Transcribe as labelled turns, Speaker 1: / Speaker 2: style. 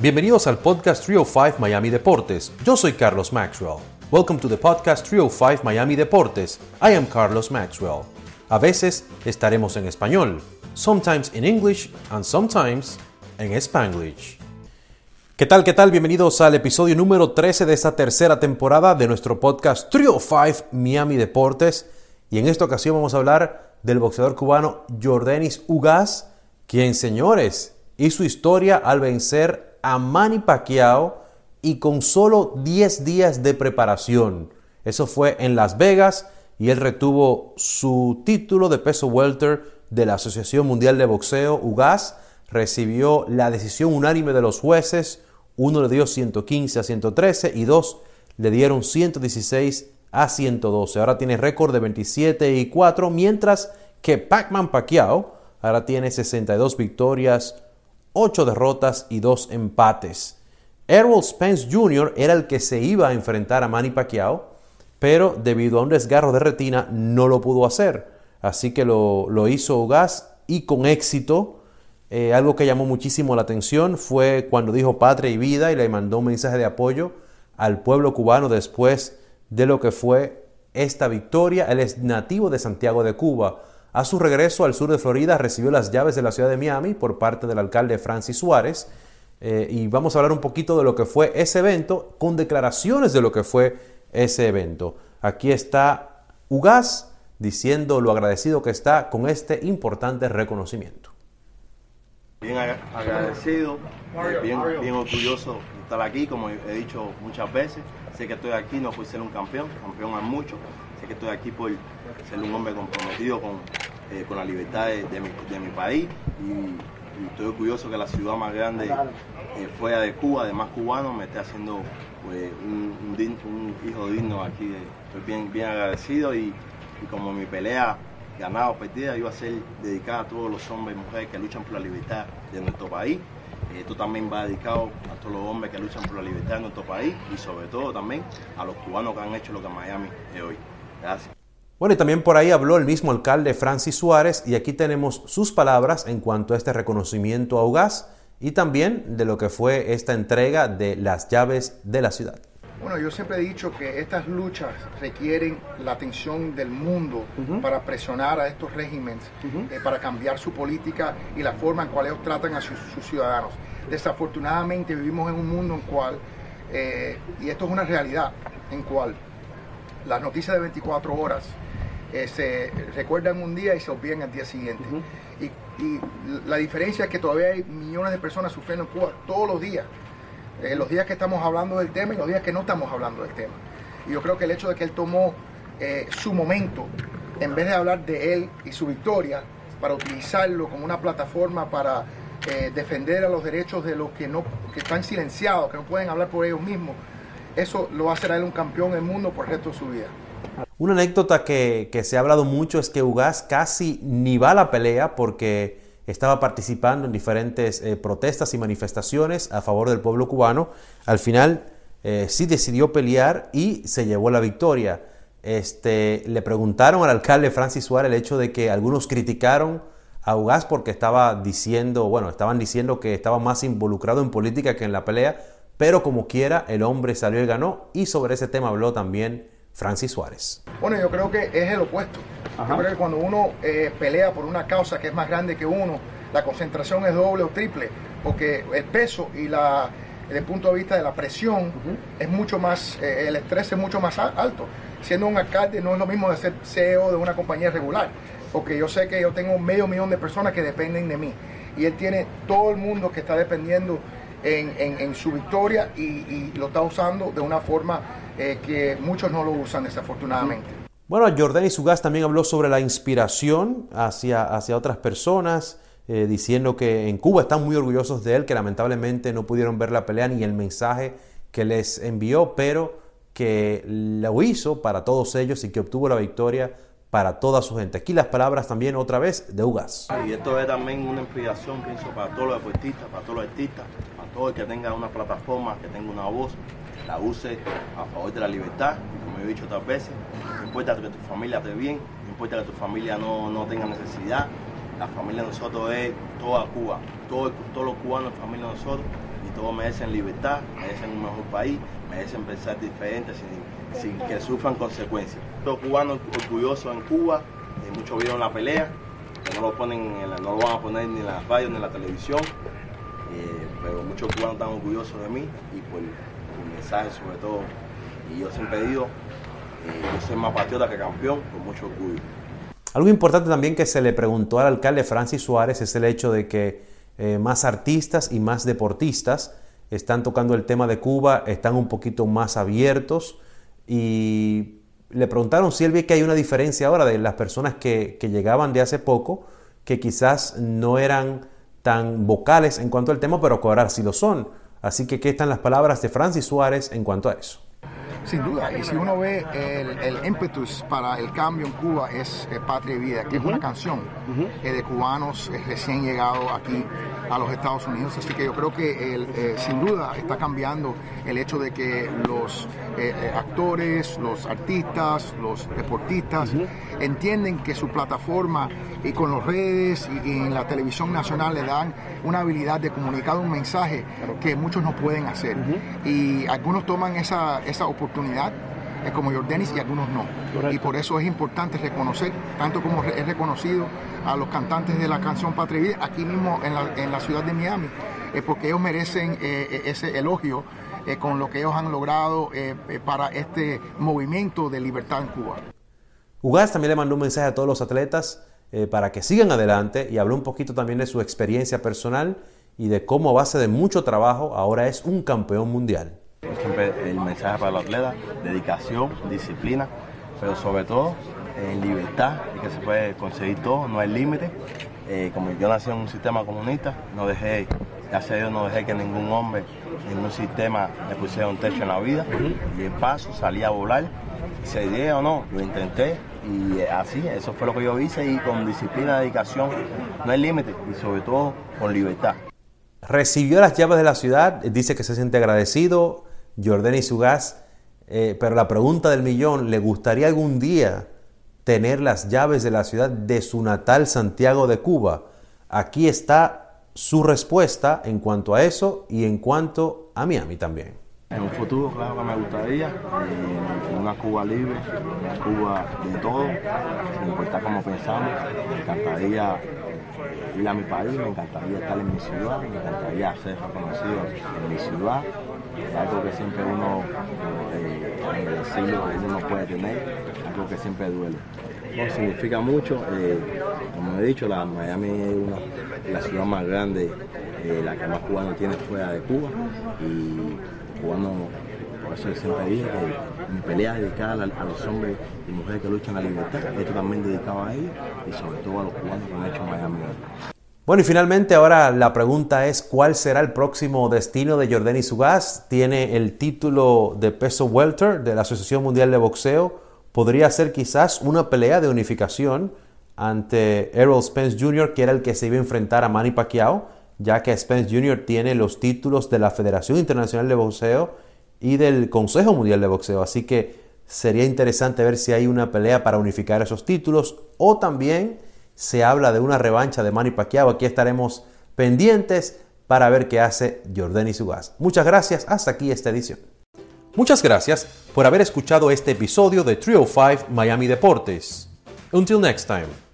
Speaker 1: Bienvenidos al podcast 305 Miami Deportes. Yo soy Carlos Maxwell. Welcome to the podcast 305 Miami Deportes. I am Carlos Maxwell. A veces estaremos en español, sometimes in English and sometimes en Spanglish. ¿Qué tal? ¿Qué tal? Bienvenidos al episodio número 13 de esta tercera temporada de nuestro podcast 305 Miami Deportes. Y en esta ocasión vamos a hablar del boxeador cubano Jordanis Ugas, quien, señores, hizo historia al vencer a Manny Pacquiao y con solo 10 días de preparación. Eso fue en Las Vegas y él retuvo su título de peso welter de la Asociación Mundial de Boxeo, UGAS. Recibió la decisión unánime de los jueces. Uno le dio 115 a 113 y dos le dieron 116 a 112. Ahora tiene récord de 27 y 4, mientras que Pacman Pacquiao ahora tiene 62 victorias, 8 derrotas y 2 empates. Errol Spence Jr. era el que se iba a enfrentar a Manny Pacquiao, pero debido a un desgarro de retina no lo pudo hacer. Así que lo, hizo Ugas y con éxito. Eh, algo que llamó muchísimo la atención fue cuando dijo patria y vida y le mandó un mensaje de apoyo al pueblo cubano después de lo que fue esta victoria. Él es nativo de Santiago de Cuba. A su regreso al sur de Florida recibió las llaves de la ciudad de Miami por parte del alcalde Francis Suárez. Eh, y vamos a hablar un poquito de lo que fue ese evento con declaraciones de lo que fue ese evento. Aquí está Ugas diciendo lo agradecido que está con este importante reconocimiento.
Speaker 2: Bien agradecido, bien, bien orgulloso de estar aquí, como he dicho muchas veces. Sé que estoy aquí no por ser un campeón, campeón a mucho. Sé que estoy aquí por ser un hombre comprometido con, eh, con la libertad de, mi, país y, estoy orgulloso que la ciudad más grande eh, fuera de Cuba, de más cubanos, me esté haciendo pues, un, hijo digno aquí. estoy bien, bien agradecido y, como mi pelea ganada o perdida iba a ser dedicada a todos los hombres y mujeres que luchan por la libertad de nuestro país. Esto también va dedicado a todos los hombres que luchan por la libertad de nuestro país y sobre todo también a los cubanos que han hecho lo que Miami es hoy. Gracias.
Speaker 1: Bueno, y también por ahí habló el mismo alcalde Francis Suárez y aquí tenemos sus palabras en cuanto a este reconocimiento a UGAS y también de lo que fue esta entrega de las llaves de la ciudad.
Speaker 3: Bueno, yo siempre he dicho que estas luchas requieren la atención del mundo para presionar a estos regímenes, eh, para cambiar su política y la forma en cual ellos tratan a sus, ciudadanos. Desafortunadamente vivimos en un mundo en cual, eh, y esto es una realidad, en cual las noticias de 24 horas eh, se recuerdan un día y se olvidan al día siguiente. y, la diferencia es que todavía hay millones de personas sufriendo en Cuba todos los días. Eh, los días que estamos hablando del tema y los días que no estamos hablando del tema. Y yo creo que el hecho de que él tomó eh, su momento, en vez de hablar de él y su victoria, para utilizarlo como una plataforma para defender a los derechos de los que, no, que están silenciados, que no pueden hablar por ellos mismos, eso lo va a hacer a él un campeón del mundo por el resto de su vida.
Speaker 1: Una anécdota que, se ha hablado mucho es que Ugas casi ni va a la pelea porque estaba participando en diferentes eh, protestas y manifestaciones a favor del pueblo cubano. Al final eh, sí decidió pelear y se llevó la victoria. Este, le preguntaron al alcalde Francis Suárez el hecho de que algunos criticaron a Ugas porque estaba diciendo, bueno, estaban diciendo que estaba más involucrado en política que en la pelea, pero como quiera, el hombre salió y ganó y sobre ese tema habló también Francis Suárez.
Speaker 3: Bueno, yo creo que es el opuesto. Yo creo que cuando uno eh, pelea por una causa que es más grande que uno, la concentración es doble o triple, porque el peso y la, desde el punto de vista de la presión es mucho más, eh, el estrés es mucho más alto. Siendo un alcalde no es lo mismo de ser CEO de una compañía regular, porque yo sé que yo tengo medio millón de personas que dependen de mí y él tiene todo el mundo que está dependiendo en, su victoria y, lo está usando de una forma eh, que muchos no lo usan desafortunadamente.
Speaker 1: Bueno, Jordan y Sugas también habló sobre la inspiración hacia, hacia otras personas, eh, diciendo que en Cuba están muy orgullosos de él, que lamentablemente no pudieron ver la pelea ni el mensaje que les envió, pero que lo hizo para todos ellos y que obtuvo la victoria para toda su gente. Aquí las palabras también otra vez de Ugas.
Speaker 2: Y esto es también una inspiración, pienso, para todos los deportistas, para todos los artistas, para todo el que tenga una plataforma, que tenga una voz, la use a favor de la libertad, como he dicho otras veces. No importa que tu familia esté bien, no importa que tu familia no, no tenga necesidad. La familia de nosotros es toda Cuba, todos los cubanos, familia de nosotros todos merecen libertad, merecen un mejor país, merecen pensar diferente sin, sin que sufran consecuencias. Los cubanos orgullosos en Cuba, muchos vieron la pelea, que no lo, ponen no lo van a poner ni en la radio ni en la televisión, eh, pero muchos cubanos están orgullosos de mí y por mi mensaje sobre todo. Y yo siempre digo, eh, yo soy más patriota que campeón, con mucho orgullo.
Speaker 1: Algo importante también que se le preguntó al alcalde Francis Suárez es el hecho de que eh, más artistas y más deportistas están tocando el tema de Cuba, están un poquito más abiertos y le preguntaron si él ve que hay una diferencia ahora de las personas que, que llegaban de hace poco, que quizás no eran tan vocales en cuanto al tema, pero que ahora sí lo son. Así que, ¿qué están las palabras de Francis Suárez en cuanto a eso?
Speaker 3: Sin duda, y si uno ve el, el impetus para el cambio en Cuba es eh, Patria y Vida, que es una canción eh, de cubanos eh, recién llegados aquí a los Estados Unidos. Así que yo creo que sin duda está cambiando el hecho de que los actores, los artistas, los deportistas entienden que su plataforma y con las redes y, en la televisión nacional le dan una habilidad de comunicar un mensaje que muchos no pueden hacer. Y algunos toman esa, esa oportunidad eh, como Jordanis y algunos no. Y por eso es importante reconocer, tanto como es reconocido a los cantantes de la canción Patria Vida, aquí mismo en la, en la ciudad de Miami, eh, porque ellos merecen eh, ese elogio con lo que ellos han logrado para este movimiento de libertad en Cuba.
Speaker 1: Ugaz también le mandó un mensaje a todos los atletas para que sigan adelante y habló un poquito también de su experiencia personal y de cómo a base de mucho trabajo ahora es un campeón mundial.
Speaker 2: Siempre el mensaje para los atletas, dedicación, disciplina, pero sobre todo en libertad y que se puede conseguir todo, no hay límite. Eh, como yo nací en un sistema comunista, no dejé, gracias a Dios no dejé que ningún hombre en un sistema me pusiera un techo en la vida. Y en paso salí a volar, se dio o no, lo intenté y así, eso fue lo que yo hice y con disciplina, dedicación, no hay límite y sobre todo con libertad.
Speaker 1: Recibió las llaves de la ciudad, dice que se siente agradecido, Jordani Sugaz, eh, pero la pregunta del millón, ¿le gustaría algún día tener las llaves de la ciudad de su natal Santiago de Cuba? Aquí está su respuesta en cuanto a eso y en cuanto a Miami también.
Speaker 2: En un futuro, claro que me gustaría, eh, una Cuba libre, una Cuba de todo, sin importar cómo pensamos. Me encantaría ir a mi país, me encantaría estar en mi ciudad, me encantaría ser reconocido en mi ciudad algo que siempre uno eh, en el siglo uno puede tener, algo que siempre duele. significa mucho, eh, como he dicho, la Miami es una, la ciudad más grande, eh, la que más cubanos tiene fuera de Cuba y cubanos, por eso siempre dije que mi pelea es dedicada a, los hombres y mujeres que luchan la libertad, esto también dedicado a ellos y sobre todo a los cubanos que han hecho Miami.
Speaker 1: Bueno, y finalmente ahora la pregunta es cuál será el próximo destino de Jordani Sugaz. Tiene el título de peso welter de la Asociación Mundial de Boxeo. Podría ser quizás una pelea de unificación ante Errol Spence Jr., que era el que se iba a enfrentar a Manny Pacquiao, ya que Spence Jr. tiene los títulos de la Federación Internacional de Boxeo y del Consejo Mundial de Boxeo. Así que sería interesante ver si hay una pelea para unificar esos títulos o también se habla de una revancha de Manny Pacquiao. Aquí estaremos pendientes para ver qué hace Jordani Sugaz. Muchas gracias, hasta aquí esta edición. Muchas gracias por haber escuchado este episodio de Trio 5 Miami Deportes. Until next time.